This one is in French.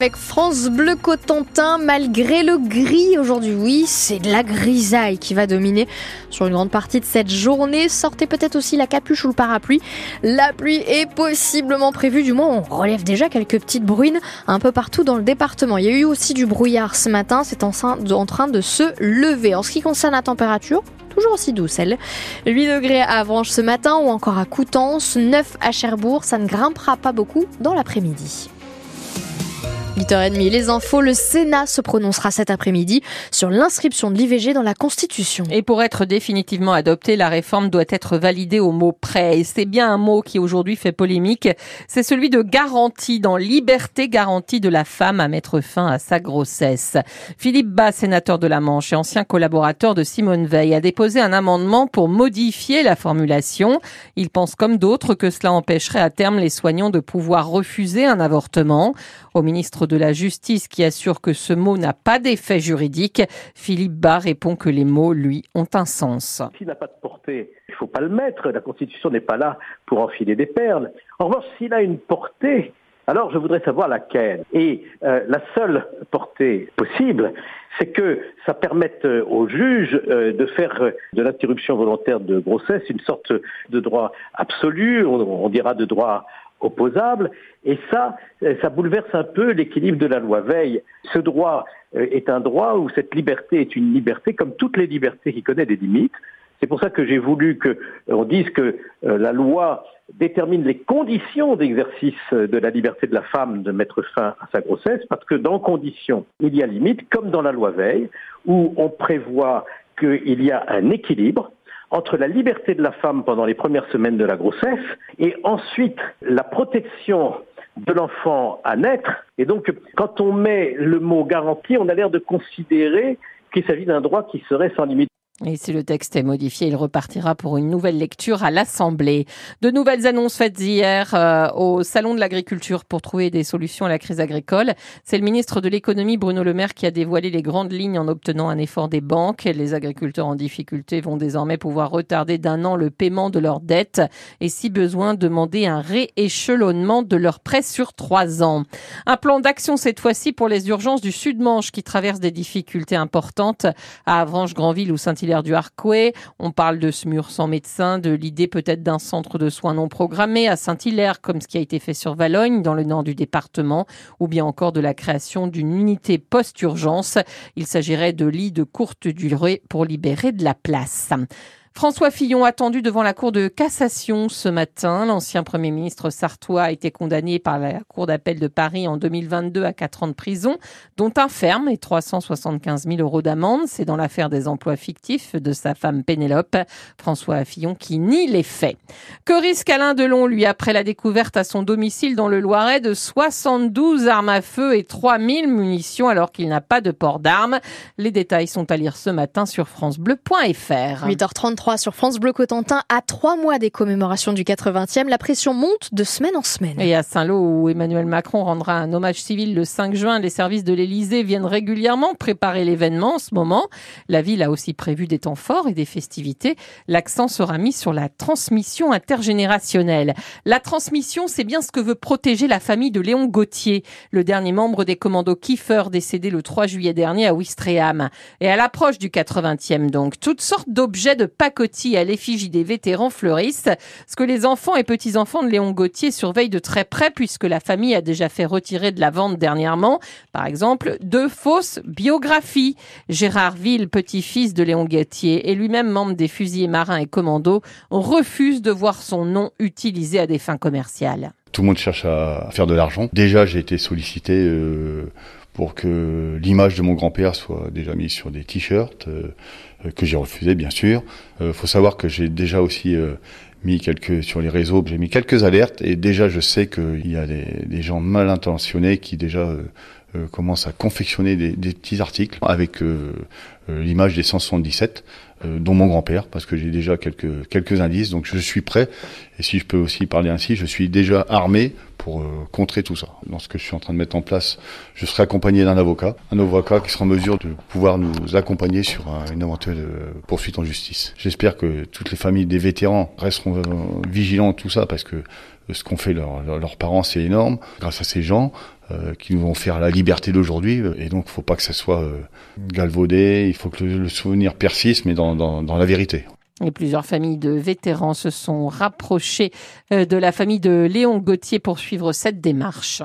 Avec France Bleu Cotentin, malgré le gris aujourd'hui, oui, c'est de la grisaille qui va dominer sur une grande partie de cette journée. Sortez peut-être aussi la capuche ou le parapluie. La pluie est possiblement prévue, du moins on relève déjà quelques petites bruines un peu partout dans le département. Il y a eu aussi du brouillard ce matin, c'est en train de se lever. En ce qui concerne la température, toujours aussi douce elle. 8 degrés à Avranches ce matin ou encore à Coutances, 9 à Cherbourg, ça ne grimpera pas beaucoup dans l'après-midi. 8h30, les infos, le Sénat se prononcera cet après-midi sur l'inscription de l'IVG dans la Constitution. Et pour être définitivement adoptée, la réforme doit être validée au mot près. Et c'est bien un mot qui aujourd'hui fait polémique. C'est celui de garantie dans liberté garantie de la femme à mettre fin à sa grossesse. Philippe Bas, sénateur de la Manche et ancien collaborateur de Simone Veil, a déposé un amendement pour modifier la formulation. Il pense comme d'autres que cela empêcherait à terme les soignants de pouvoir refuser un avortement. Au ministre de la Justice qui assure que ce mot n'a pas d'effet juridique, Philippe Bas répond que les mots, lui, ont un sens. S'il n'a pas de portée, il ne faut pas le mettre. La Constitution n'est pas là pour enfiler des perles. En revanche, s'il a une portée, alors je voudrais savoir laquelle. Et euh, la seule portée possible, c'est que ça permette euh, aux juges euh, de faire de l'interruption volontaire de grossesse une sorte de droit absolu, on dira de droit opposable. Et ça, euh, ça bouleverse un peu l'équilibre de la loi Veil. Ce droit euh, est un droit où cette liberté est une liberté comme toutes les libertés qui connaissent des limites. C'est pour ça que j'ai voulu qu'on dise que euh, la loi détermine les conditions d'exercice de la liberté de la femme de mettre fin à sa grossesse, parce que dans conditions, il y a limite, comme dans la loi Veil, où on prévoit qu'il y a un équilibre entre la liberté de la femme pendant les premières semaines de la grossesse et ensuite la protection de l'enfant à naître. Et donc, quand on met le mot garantie, on a l'air de considérer qu'il s'agit d'un droit qui serait sans limite. Et si le texte est modifié, il repartira pour une nouvelle lecture à l'Assemblée. De nouvelles annonces faites hier euh, au Salon de l'agriculture pour trouver des solutions à la crise agricole. C'est le ministre de l'économie Bruno Le Maire qui a dévoilé les grandes lignes en obtenant un effort des banques. Les agriculteurs en difficulté vont désormais pouvoir retarder d'un an le paiement de leurs dettes et si besoin demander un rééchelonnement de leurs prêts sur trois ans. Un plan d'action cette fois-ci pour les urgences du Sud-Manche qui traversent des difficultés importantes à Avranches, Granville ou Saint-Hilaire du. On parle de ce mur sans médecin, de l'idée peut-être d'un centre de soins non programmés à Saint-Hilaire, comme ce qui a été fait sur Valogne, dans le nord du département, ou bien encore de la création d'une unité post-urgence. Il s'agirait de lits de courte durée pour libérer de la place. François Fillon attendu devant la Cour de cassation ce matin. L'ancien Premier ministre sartois a été condamné par la Cour d'appel de Paris en 2022 à 4 ans de prison, dont un ferme et 375 000 euros d'amende. C'est dans l'affaire des emplois fictifs de sa femme Pénélope. François Fillon qui nie les faits. Que risque Alain Delon, lui, après la découverte à son domicile dans le Loiret de 72 armes à feu et 3000 munitions alors qu'il n'a pas de port d'armes? Les détails sont à lire ce matin sur francebleu.fr. 8h33 sur France Bleu Cotentin. À trois mois des commémorations du 80e, la pression monte de semaine en semaine. Et à Saint-Lô, où Emmanuel Macron rendra un hommage civil le 5 juin, les services de l'Élysée viennent régulièrement préparer l'événement en ce moment. La ville a aussi prévu des temps forts et des festivités. L'accent sera mis sur la transmission intergénérationnelle. La transmission, c'est bien ce que veut protéger la famille de Léon Gauthier, le dernier membre des commandos Kiefer, décédé le 3 juillet dernier à Ouistreham. Et à l'approche du 80e donc, toutes sortes d'objets de à l'effigie des vétérans fleurissent, ce que les enfants et petits-enfants de Léon Gauthier surveillent de très près puisque la famille a déjà fait retirer de la vente dernièrement, par exemple, deux fausses biographies. Gérard Ville, petit-fils de Léon Gauthier et lui-même membre des fusiliers marins et commandos, refuse de voir son nom utilisé à des fins commerciales. Tout le monde cherche à faire de l'argent. Déjà, j'ai été sollicité euh, pour que l'image de mon grand-père soit déjà mise sur des t-shirts, euh, que j'ai refusé bien sûr. Euh, faut savoir que j'ai déjà aussi euh, mis quelques sur les réseaux, j'ai mis quelques alertes et déjà je sais qu'il y a des, des, gens mal intentionnés qui déjà commencent à confectionner des, des, petits articles avec l'image des 177, dont mon grand-père, parce que j'ai déjà quelques quelques indices, donc je suis prêt Et si je peux aussi parler ainsi, je suis déjà armé pour euh, contrer tout ça. Dans ce que je suis en train de mettre en place, je serai accompagné d'un avocat, un avocat qui sera en mesure de pouvoir nous accompagner sur une éventuelle euh, poursuite en justice. J'espère que toutes les familles des vétérans resteront euh, vigilants tout ça parce que ce qu'ont fait leurs parents, c'est énorme. Grâce à ces gens qui nous vont faire la liberté d'aujourd'hui, et donc faut pas que ça soit galvaudé. Faut que le, souvenir persiste, mais dans, dans, dans la vérité. Et plusieurs familles de vétérans se sont rapprochées de la famille de Léon Gauthier pour suivre cette démarche.